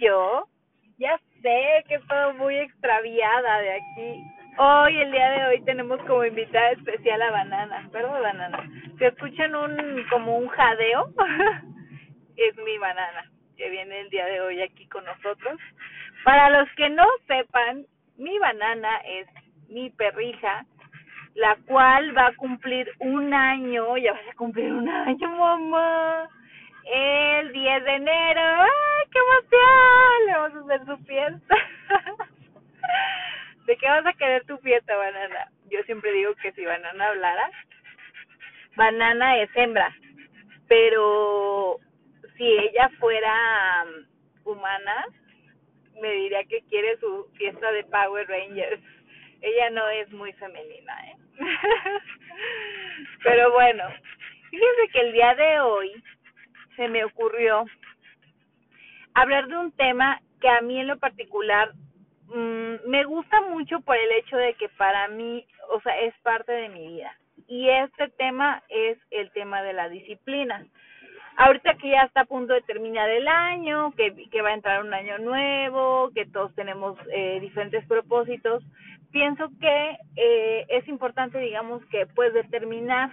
yo? Ya sé que todo muy extraviada de aquí. Hoy, el día de hoy, tenemos como invitada especial a Banana. Perdón, Banana. Si escuchan un, como un jadeo, es mi Banana, que viene el día de hoy aquí con nosotros. Para los que no sepan, mi Banana es mi perrija, la cual va a cumplir un año, ya va a cumplir un año, mamá el 10 de enero. ¡Ay, qué emoción! Le vamos a hacer su fiesta. ¿De qué vas a querer tu fiesta, banana? Yo siempre digo que si banana hablara, banana es hembra, pero si ella fuera um, humana, me diría que quiere su fiesta de Power Rangers. Ella no es muy femenina, ¿eh? Pero bueno, fíjense que el día de hoy se me ocurrió hablar de un tema que a mí en lo particular mmm, me gusta mucho por el hecho de que para mí, o sea, es parte de mi vida. Y este tema es el tema de la disciplina. Ahorita que ya está a punto de terminar el año, que, que va a entrar un año nuevo, que todos tenemos eh, diferentes propósitos, pienso que eh, es importante, digamos, que pues determinar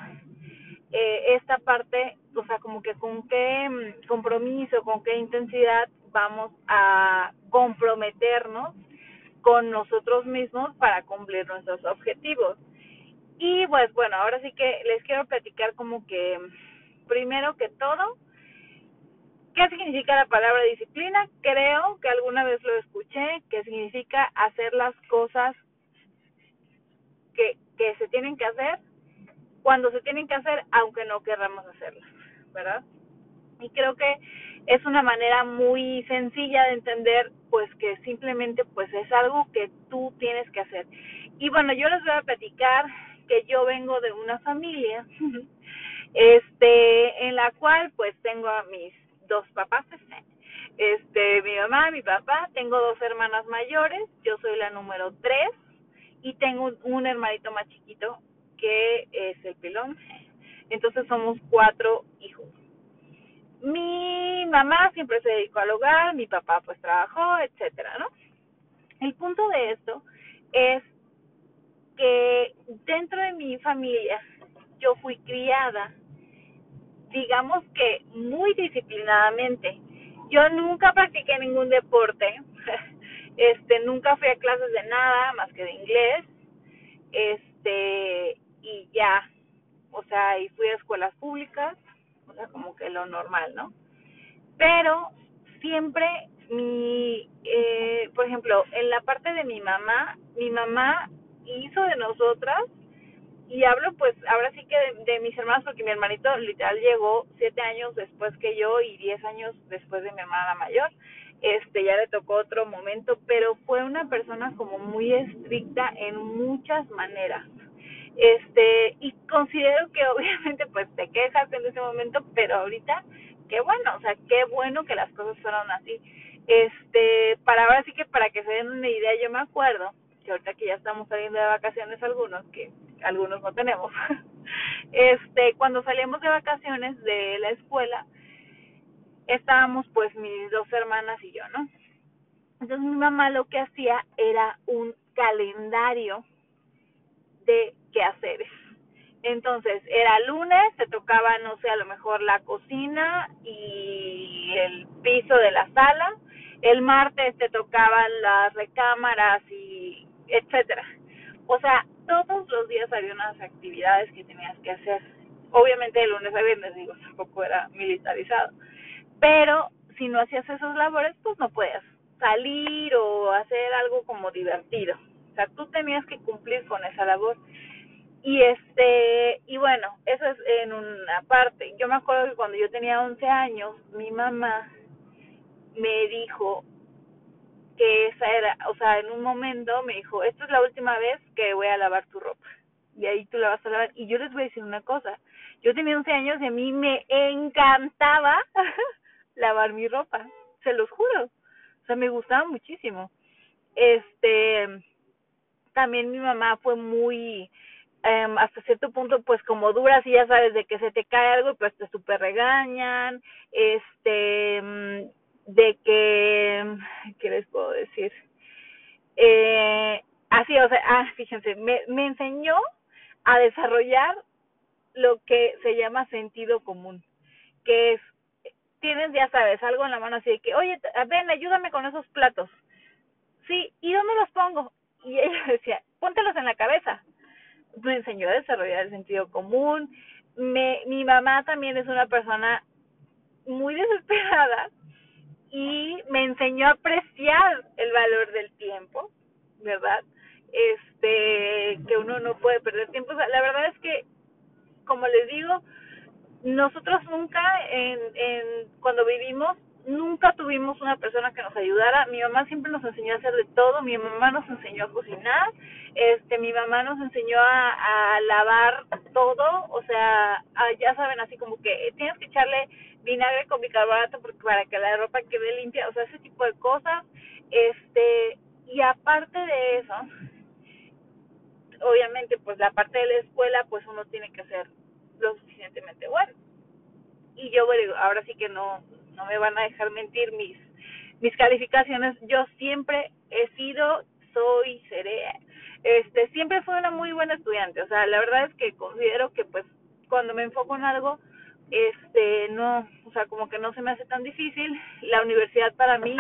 eh, esta parte, o sea, como que con qué mm, compromiso, con qué intensidad vamos a comprometernos con nosotros mismos para cumplir nuestros objetivos. Y pues bueno, ahora sí que les quiero platicar como que primero que todo, ¿qué significa la palabra disciplina? Creo que alguna vez lo escuché, que significa hacer las cosas que, que se tienen que hacer cuando se tienen que hacer, aunque no querramos hacerlas, ¿verdad? Y creo que es una manera muy sencilla de entender, pues que simplemente pues es algo que tú tienes que hacer. Y bueno, yo les voy a platicar que yo vengo de una familia, este, en la cual pues tengo a mis dos papás, este, mi mamá, mi papá, tengo dos hermanas mayores, yo soy la número tres y tengo un, un hermanito más chiquito que es el pilón. Entonces somos cuatro hijos. Mi mamá siempre se dedicó al hogar, mi papá pues trabajó, etcétera, ¿no? El punto de esto es que dentro de mi familia yo fui criada, digamos que muy disciplinadamente. Yo nunca practiqué ningún deporte, este, nunca fui a clases de nada más que de inglés, este, y ya, o sea, y fui a escuelas públicas, o sea, como que lo normal, ¿no? Pero siempre mi, eh, por ejemplo, en la parte de mi mamá, mi mamá hizo de nosotras, y hablo pues ahora sí que de, mis hermanos, porque mi hermanito literal llegó siete años después que yo y diez años después de mi hermana mayor, este ya le tocó otro momento, pero fue una persona como muy estricta en muchas maneras este y considero que obviamente pues te quejas en ese momento pero ahorita qué bueno o sea qué bueno que las cosas fueron así. Este para ahora sí que para que se den una idea yo me acuerdo que ahorita que ya estamos saliendo de vacaciones algunos que algunos no tenemos este cuando salíamos de vacaciones de la escuela estábamos pues mis dos hermanas y yo no entonces mi mamá lo que hacía era un calendario de quehaceres. Entonces, era lunes, se tocaba, no sé, a lo mejor la cocina y el piso de la sala. El martes te tocaban las recámaras y etcétera. O sea, todos los días había unas actividades que tenías que hacer. Obviamente de lunes a viernes, digo, tampoco era militarizado. Pero si no hacías esas labores, pues no podías salir o hacer algo como divertido. O sea, tú tenías que cumplir con esa labor. Y este, y bueno, eso es en una parte. Yo me acuerdo que cuando yo tenía 11 años, mi mamá me dijo que esa era, o sea, en un momento me dijo, esta es la última vez que voy a lavar tu ropa. Y ahí tú la vas a lavar. Y yo les voy a decir una cosa. Yo tenía 11 años y a mí me encantaba lavar mi ropa. Se los juro. O sea, me gustaba muchísimo. Este, también mi mamá fue muy, eh, hasta cierto punto pues como duras y ya sabes de que se te cae algo pues te super regañan este mm, de que, ¿qué les puedo decir? Eh, así, o sea, ah, fíjense, me, me enseñó a desarrollar lo que se llama sentido común, que es, tienes, ya sabes, algo en la mano así de que, oye, ven, ayúdame con esos platos. Sí, ¿y dónde los pongo? Y ella decía, póntelos en la cabeza. Me enseñó a desarrollar el sentido común. Me, mi mamá también es una persona muy desesperada y me enseñó a apreciar el valor del tiempo, ¿verdad? Este, que uno no puede perder tiempo. O sea, la verdad es que, como les digo, nosotros nunca, en, en cuando vivimos, nunca tuvimos una persona que nos ayudara. Mi mamá siempre nos enseñó a hacer de todo. Mi mamá nos enseñó a cocinar. Este, mi mamá nos enseñó a, lavar todo. O sea, ya saben, así como que tienes que echarle vinagre con bicarbonato porque para que la ropa quede limpia. O sea, ese tipo de cosas. Este, y aparte de eso, obviamente, pues la parte de la escuela, pues uno tiene que ser lo suficientemente bueno. Y yo, bueno, ahora sí que no, no me van a dejar mentir mis, mis calificaciones. Yo siempre he sido, soy, seré, este, siempre fui una muy buena estudiante. O sea, la verdad es que considero que pues cuando me enfoco en algo, este, no, o sea, como que no se me hace tan difícil. La universidad para mí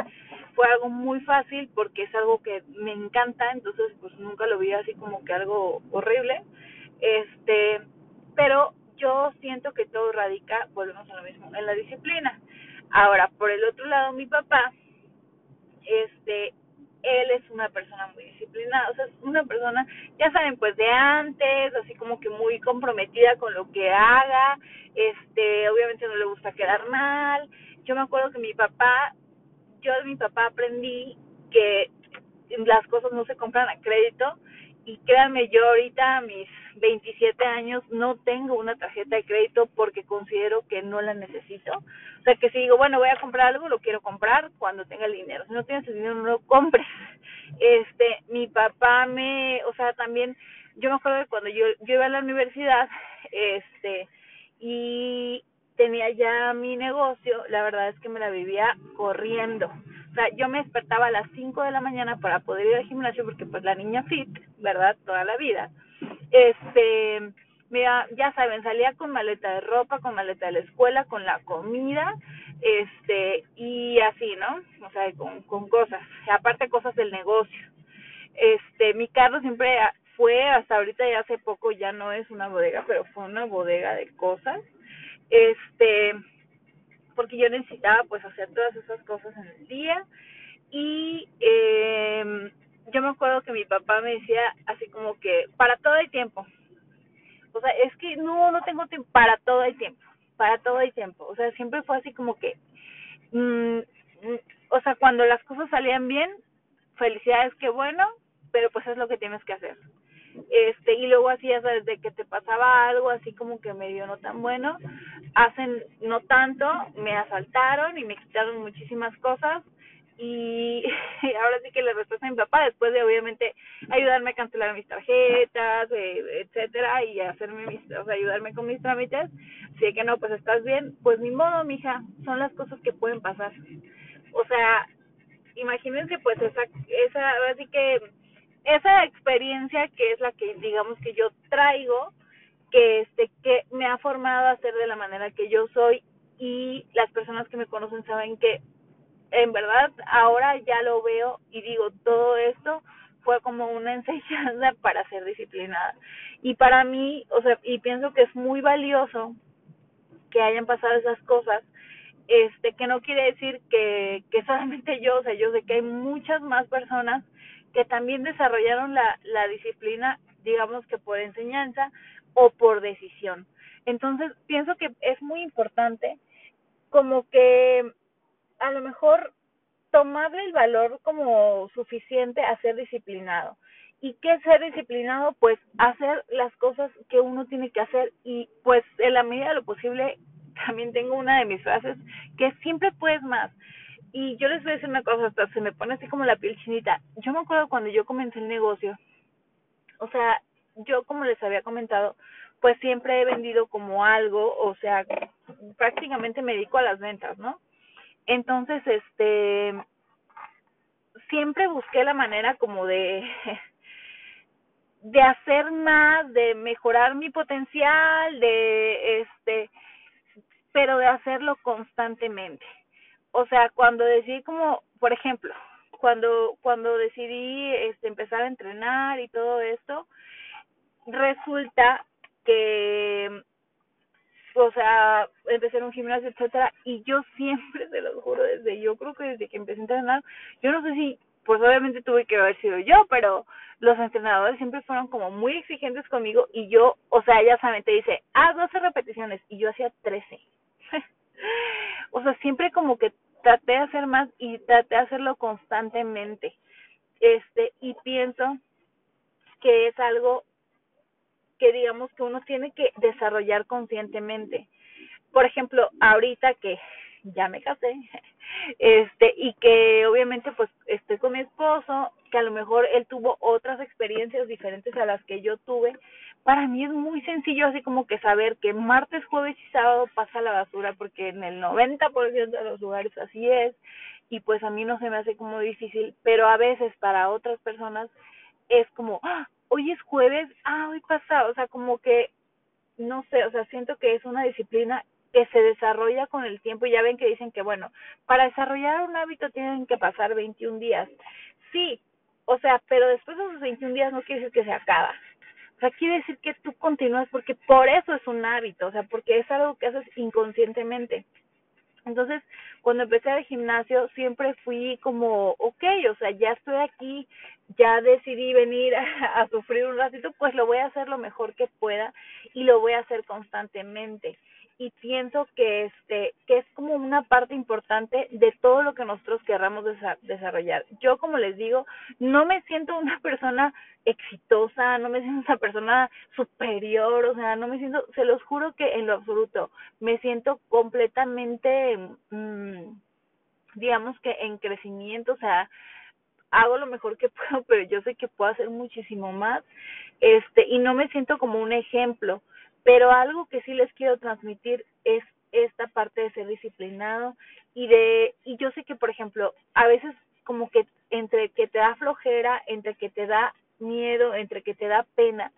fue algo muy fácil porque es algo que me encanta, entonces pues nunca lo vi así como que algo horrible. Este, pero yo siento que todo radica, volvemos a lo mismo, en la disciplina. Ahora, por el otro lado, mi papá, este, él es una persona muy disciplinada, o sea, es una persona, ya saben, pues de antes, así como que muy comprometida con lo que haga, este, obviamente no le gusta quedar mal. Yo me acuerdo que mi papá, yo de mi papá aprendí que las cosas no se compran a crédito y créanme, yo ahorita a mis 27 años no tengo una tarjeta de crédito porque considero que no la necesito. O sea, que si digo, bueno, voy a comprar algo, lo quiero comprar cuando tenga el dinero. Si no tienes el dinero, no lo compres. Este, mi papá me, o sea, también, yo me acuerdo de cuando yo, yo iba a la universidad, este, y tenía ya mi negocio, la verdad es que me la vivía corriendo sea, yo me despertaba a las 5 de la mañana para poder ir al gimnasio porque pues la niña fit, ¿verdad? Toda la vida. Este, mira, ya saben, salía con maleta de ropa, con maleta de la escuela, con la comida, este, y así, ¿no? O sea, con, con cosas, aparte cosas del negocio. Este, mi carro siempre fue, hasta ahorita ya hace poco ya no es una bodega, pero fue una bodega de cosas. Este, porque yo necesitaba pues hacer todas esas cosas en el día. Y eh, yo me acuerdo que mi papá me decía así como que para todo hay tiempo o sea es que no no tengo tiempo para todo hay tiempo para todo hay tiempo. O sea siempre fue así como que mmm, o sea cuando las cosas salían bien felicidades que bueno pero pues es lo que tienes que hacer este y luego hacías desde que te pasaba algo así como que medio no tan bueno hacen no tanto me asaltaron y me quitaron muchísimas cosas y ahora sí que le respeto a mi papá después de obviamente ayudarme a cancelar mis tarjetas eh, etcétera y hacerme mis o sea ayudarme con mis trámites. Si que no pues estás bien pues ni modo mija son las cosas que pueden pasar. O sea imagínense pues esa esa así que esa experiencia que es la que digamos que yo traigo que este que me ha formado a ser de la manera que yo soy y las personas que me conocen saben que en verdad ahora ya lo veo y digo todo esto fue como una enseñanza para ser disciplinada. Y para mí o sea y pienso que es muy valioso que hayan pasado esas cosas este que no quiere decir que que solamente yo o sea yo sé que hay muchas más personas que también desarrollaron la, disciplina, digamos que por enseñanza o por decisión. Entonces, pienso que es muy importante como que a lo mejor tomarle el valor como suficiente a ser disciplinado. ¿Y qué es ser disciplinado? Pues hacer las cosas que uno tiene que hacer y pues en la medida de lo posible también tengo una de mis frases que siempre puedes más. Y yo les voy a decir una cosa, hasta se me pone así como la piel chinita. Yo me acuerdo cuando yo comencé el negocio, o sea, yo como les había comentado, pues siempre he vendido como algo, o sea, prácticamente me dedico a las ventas, ¿no? Entonces, este, siempre busqué la manera como de de hacer más, de mejorar mi potencial, de este, pero de hacerlo constantemente. O sea, cuando decidí como, por ejemplo, cuando cuando decidí este empezar a entrenar y todo esto, resulta que o sea, empecé en un gimnasio, etcétera, y yo siempre, se lo juro, desde yo creo que desde que empecé a entrenar, yo no sé si, pues obviamente tuve que haber sido yo, pero los entrenadores siempre fueron como muy exigentes conmigo y yo, o sea, ya saben, te dice, haz 12 repeticiones y yo hacía 13. o sea, siempre como que traté de hacer más y traté de hacerlo constantemente. Este, y pienso que es algo que digamos que uno tiene que desarrollar conscientemente. Por ejemplo, ahorita que ya me casé, este, y que obviamente pues estoy con mi esposo, que a lo mejor él tuvo otras experiencias diferentes a las que yo tuve, para mí es muy sencillo así como que saber que martes, jueves y sábado pasa la basura porque en el 90% de los lugares así es y pues a mí no se me hace como difícil, pero a veces para otras personas es como, ¡ah! hoy es jueves, ah, hoy pasa, o sea, como que, no sé, o sea, siento que es una disciplina que se desarrolla con el tiempo. y Ya ven que dicen que, bueno, para desarrollar un hábito tienen que pasar 21 días. Sí, o sea, pero después de esos 21 días no quiere decir que se acaba. O sea, quiere decir que tú continúas porque por eso es un hábito, o sea, porque es algo que haces inconscientemente. Entonces, cuando empecé al gimnasio, siempre fui como, ok, o sea, ya estoy aquí, ya decidí venir a, a, sufrir un ratito, pues lo voy a hacer lo mejor que pueda y lo voy a hacer constantemente y pienso que este que es como una parte importante de todo lo que nosotros querramos desarrollar. Yo como les digo, no me siento una persona exitosa, no me siento una persona superior, o sea, no me siento, se los juro que en lo absoluto, me siento completamente mmm, digamos que en crecimiento, o sea, hago lo mejor que puedo, pero yo sé que puedo hacer muchísimo más. Este, y no me siento como un ejemplo pero algo que sí les quiero transmitir es esta parte de ser disciplinado y de y yo sé que por ejemplo a veces como que entre que te da flojera entre que te da miedo entre que te da pena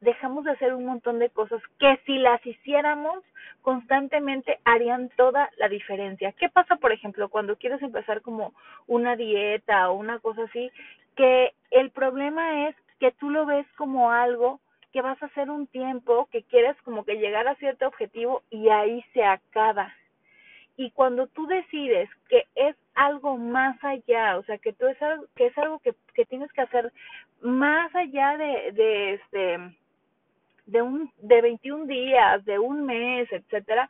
dejamos de hacer un montón de cosas que si las hiciéramos constantemente harían toda la diferencia. ¿Qué pasa, por ejemplo, cuando quieres empezar como una dieta o una cosa así? Que el problema es que tú lo ves como algo que vas a hacer un tiempo, que quieres como que llegar a cierto objetivo y ahí se acaba. Y cuando tú decides que es algo más allá, o sea, que tú es algo, que es algo que, que tienes que hacer más allá de, de este de un de 21 días, de un mes, etcétera,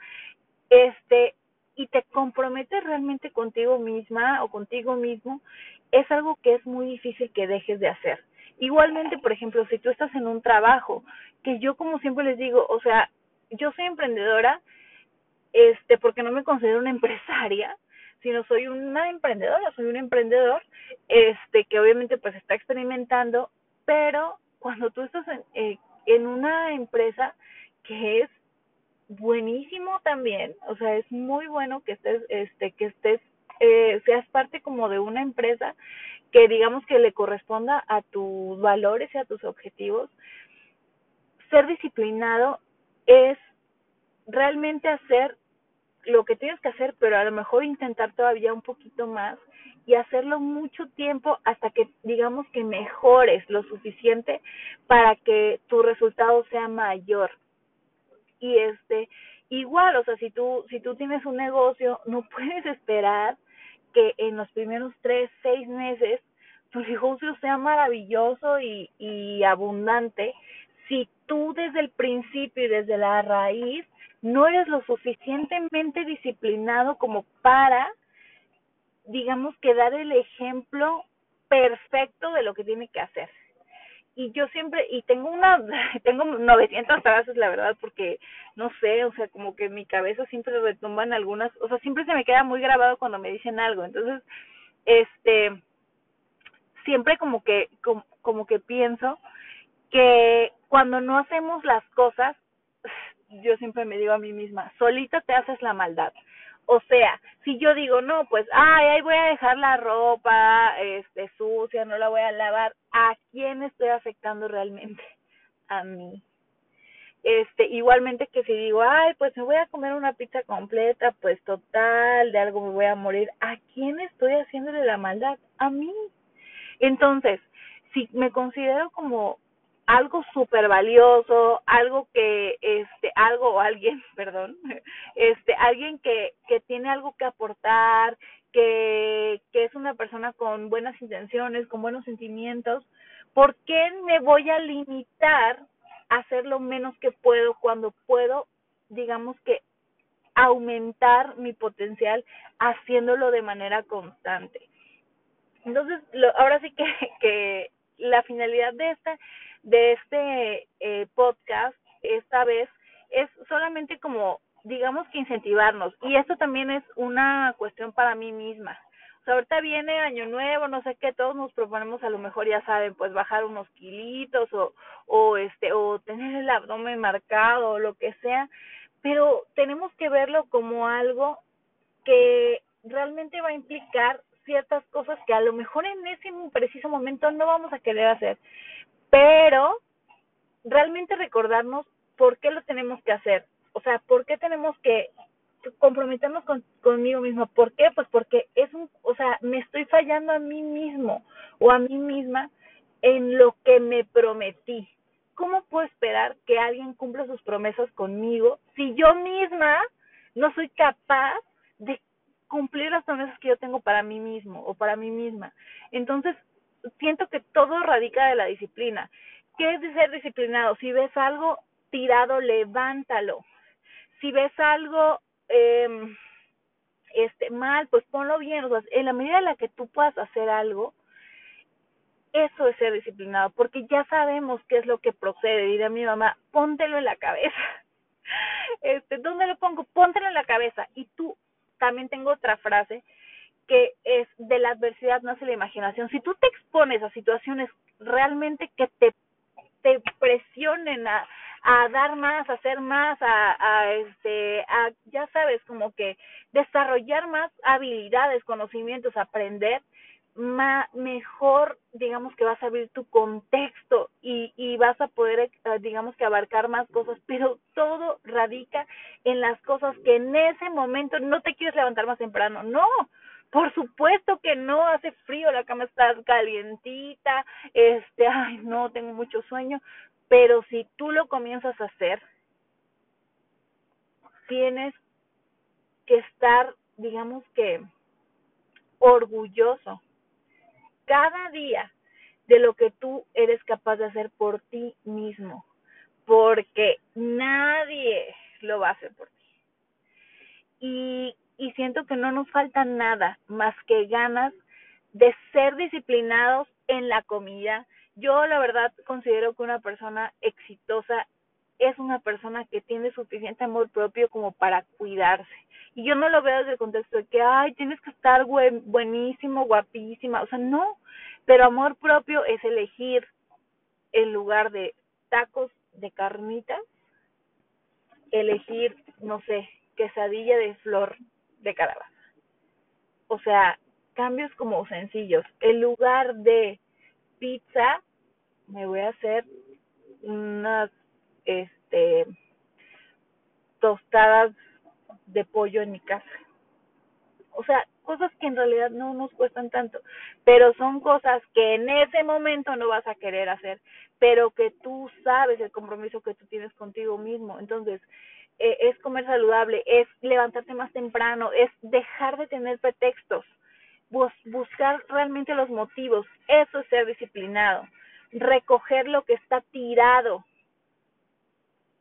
este y te comprometes realmente contigo misma o contigo mismo, es algo que es muy difícil que dejes de hacer. Igualmente, por ejemplo, si tú estás en un trabajo, que yo como siempre les digo, o sea, yo soy emprendedora, este, porque no me considero una empresaria, sino soy una emprendedora, soy un emprendedor, este, que obviamente pues está experimentando, pero cuando tú estás en, eh, en una empresa que es buenísimo también, o sea, es muy bueno que estés, este, que estés, eh, seas parte como de una empresa que digamos que le corresponda a tus valores y a tus objetivos, ser disciplinado es realmente hacer lo que tienes que hacer, pero a lo mejor intentar todavía un poquito más y hacerlo mucho tiempo hasta que digamos que mejores lo suficiente para que tu resultado sea mayor. Y este igual, o sea, si tú si tú tienes un negocio, no puedes esperar que en los primeros tres, seis meses tu negocio sea maravilloso y, y abundante si tú desde el principio y desde la raíz no eres lo suficientemente disciplinado como para, digamos que dar el ejemplo perfecto de lo que tiene que hacer. Y yo siempre, y tengo una, tengo 900 frases, la verdad, porque no sé, o sea, como que mi cabeza siempre retumba en algunas, o sea, siempre se me queda muy grabado cuando me dicen algo. Entonces, este, siempre como que, como, como que pienso que cuando no hacemos las cosas, yo siempre me digo a mí misma, solita te haces la maldad. O sea, si yo digo, no, pues, ay, ahí voy a dejar la ropa, este, sucia, no la voy a lavar, ¿a quién estoy afectando realmente? A mí. Este, igualmente que si digo, ay, pues me voy a comer una pizza completa, pues total, de algo me voy a morir, ¿a quién estoy haciéndole la maldad? A mí. Entonces, si me considero como algo súper valioso, algo que, este, algo o alguien, perdón, este, alguien que, que tiene algo que aportar, que, que es una persona con buenas intenciones, con buenos sentimientos, ¿por qué me voy a limitar a hacer lo menos que puedo cuando puedo, digamos que, aumentar mi potencial haciéndolo de manera constante? Entonces, lo, ahora sí que, que la finalidad de esta de este eh, podcast esta vez es solamente como digamos que incentivarnos. Y esto también es una cuestión para mí misma. O sea, ahorita viene año nuevo, no sé qué, todos nos proponemos a lo mejor, ya saben, pues bajar unos kilitos o, o este, o tener el abdomen marcado o lo que sea, pero tenemos que verlo como algo que realmente va a implicar ciertas cosas que a lo mejor en ese preciso momento no vamos a querer hacer, pero realmente recordarnos por qué lo tenemos que hacer, o sea, por qué tenemos que comprometernos con, conmigo mismo, ¿por qué? Pues porque es un, o sea, me estoy fallando a mí mismo o a mí misma en lo que me prometí. ¿Cómo puedo esperar que alguien cumpla sus promesas conmigo si yo misma no soy capaz de cumplir las promesas que yo tengo para mí mismo o para mí misma? Entonces, siento que todo radica de la disciplina. ¿Qué es de ser disciplinado? Si ves algo tirado, levántalo. Si ves algo eh, este mal, pues ponlo bien. O sea, en la medida en la que tú puedas hacer algo, eso es ser disciplinado, porque ya sabemos qué es lo que procede. Dirá mi mamá, póntelo en la cabeza. Este, ¿dónde lo pongo? Póntelo en la cabeza. Y tú, también tengo otra frase que es de la adversidad nace la imaginación. Si tú te expones a situaciones realmente que te, te presionen a, a dar más, a hacer más, a, a este, a, ya sabes, como que desarrollar más habilidades, conocimientos, aprender, mejor, digamos que vas a abrir tu contexto y, y vas a poder, eh, digamos que abarcar más cosas, pero todo radica en las cosas que en ese momento no te quieres levantar más temprano, no, por supuesto que no, hace frío, la cama está calientita, este, ay, no, tengo mucho sueño, pero si tú lo comienzas a hacer, tienes que estar, digamos que, orgulloso cada día de lo que tú eres capaz de hacer por ti mismo, porque nadie lo va a hacer por ti. Y y siento que no nos falta nada más que ganas de ser disciplinados en la comida. Yo la verdad considero que una persona exitosa es una persona que tiene suficiente amor propio como para cuidarse. Y yo no lo veo desde el contexto de que, ay, tienes que estar buenísimo, guapísima. O sea, no. Pero amor propio es elegir en lugar de tacos de carnitas, elegir, no sé, quesadilla de flor de calabaza. O sea, cambios como sencillos. En lugar de pizza, me voy a hacer unas este tostadas de pollo en mi casa. O sea, cosas que en realidad no nos cuestan tanto, pero son cosas que en ese momento no vas a querer hacer, pero que tú sabes el compromiso que tú tienes contigo mismo. Entonces, eh, es comer saludable, es levantarte más temprano, es dejar de tener pretextos, bus buscar realmente los motivos, eso es ser disciplinado, recoger lo que está tirado,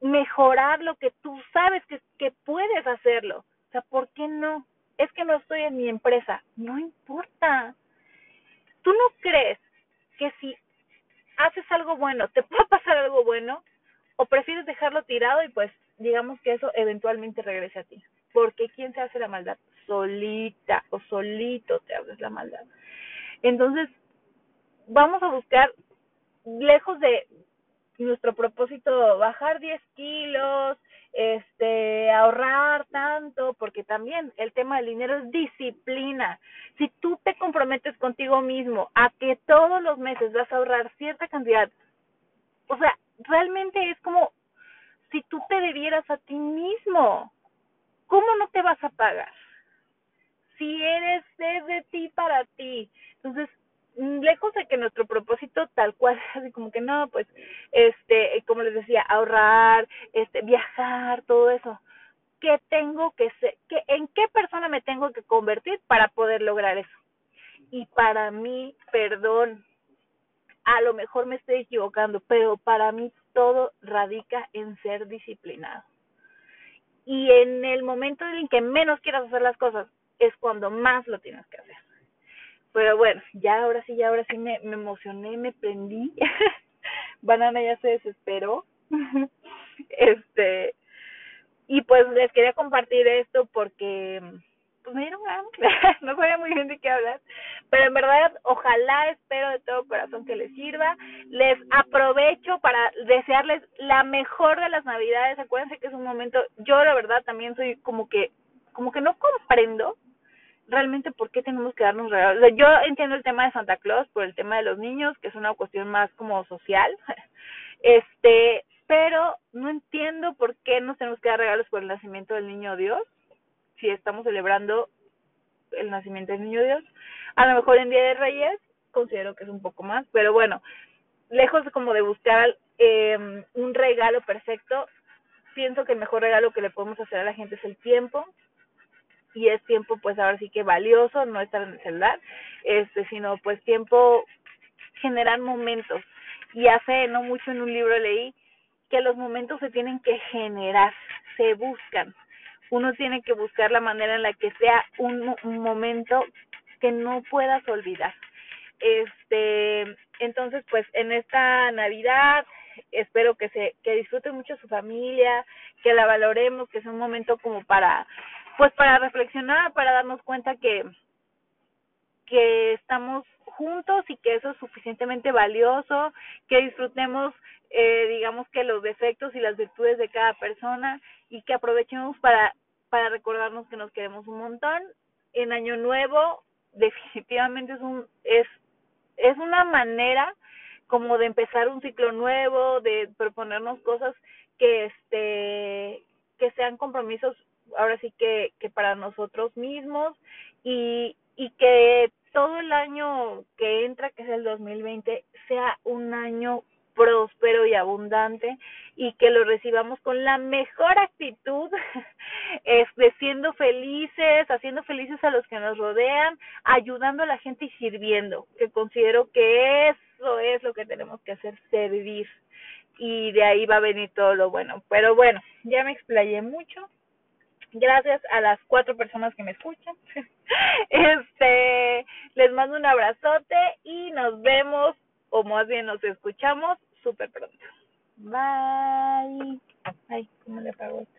mejorar lo que tú sabes que, que puedes hacerlo. O sea, ¿por qué no? Es que no estoy en mi empresa. No importa. ¿Tú no crees que si haces algo bueno, te puede pasar algo bueno? ¿O prefieres dejarlo tirado y pues digamos que eso eventualmente regrese a ti. Porque ¿quién se hace la maldad? Solita o solito te haces la maldad. Entonces, vamos a buscar, lejos de nuestro propósito, bajar 10 kilos, este, ahorrar tanto, porque también el tema del dinero es disciplina. Si tú te comprometes contigo mismo a que todos los meses vas a ahorrar cierta cantidad, o sea, realmente es como si tú te debieras a ti mismo. ¿Cómo no te vas a pagar? Si eres de ti para ti. Entonces, Mm, lejos de que nuestro propósito tal cual así como que no pues este como les decía ahorrar este viajar todo eso. Qué tengo que ser qué en qué persona me tengo que convertir para poder lograr eso y para mí perdón a lo mejor me estoy equivocando pero para mí todo radica en ser disciplinado. Y en el momento en que menos quieras hacer las cosas es cuando más lo tienes que hacer pero bueno, ya ahora sí, ya ahora sí me, me emocioné, me prendí. Banana ya se desesperó. este, y pues les quería compartir esto porque pues me dieron no sabía muy bien de qué hablar, pero en verdad ojalá espero de todo corazón que les sirva, les aprovecho para desearles la mejor de las navidades, acuérdense que es un momento, yo la verdad también soy como que, como que no comprendo realmente por qué tenemos que darnos regalos. yo entiendo el tema de Santa Claus por el tema de los niños, que es una cuestión más como social, este, pero no entiendo por qué nos tenemos que dar regalos por el nacimiento del niño Dios, si estamos celebrando el nacimiento del niño Dios. A lo mejor en Día de Reyes considero que es un poco más, pero bueno, lejos como de buscar eh, un regalo perfecto, pienso que el mejor regalo que le podemos hacer a la gente es el tiempo, y es tiempo pues ahora sí que valioso, no estar en el celular, este, sino pues tiempo generar momentos. Y hace no mucho en un libro leí que los momentos se tienen que generar, se buscan. Uno tiene que buscar la manera en la que sea un, momento que no puedas olvidar. Este, entonces pues en esta Navidad espero que se que disfruten mucho su familia, que la valoremos, que sea un momento como para pues para reflexionar, para darnos cuenta que que estamos juntos y que eso es suficientemente valioso, que disfrutemos, eh, digamos que los defectos y las virtudes de cada persona y que aprovechemos para, para recordarnos que nos queremos un montón. En Año Nuevo definitivamente es un, es, es una manera como de empezar un ciclo nuevo, de proponernos cosas que este, que sean compromisos ahora sí que, que para nosotros mismos y, y que todo el año que entra, que es el 2020, sea un año próspero y abundante y que lo recibamos con la mejor actitud, este, siendo felices, haciendo felices a los que nos rodean, ayudando a la gente y sirviendo, que considero que eso es lo que tenemos que hacer, servir. Y de ahí va a venir todo lo bueno. Pero bueno, ya me explayé mucho gracias a las cuatro personas que me escuchan. Este, les mando un abrazote y nos vemos, o más bien nos escuchamos súper pronto. Bye. Ay, ¿cómo le pago esto?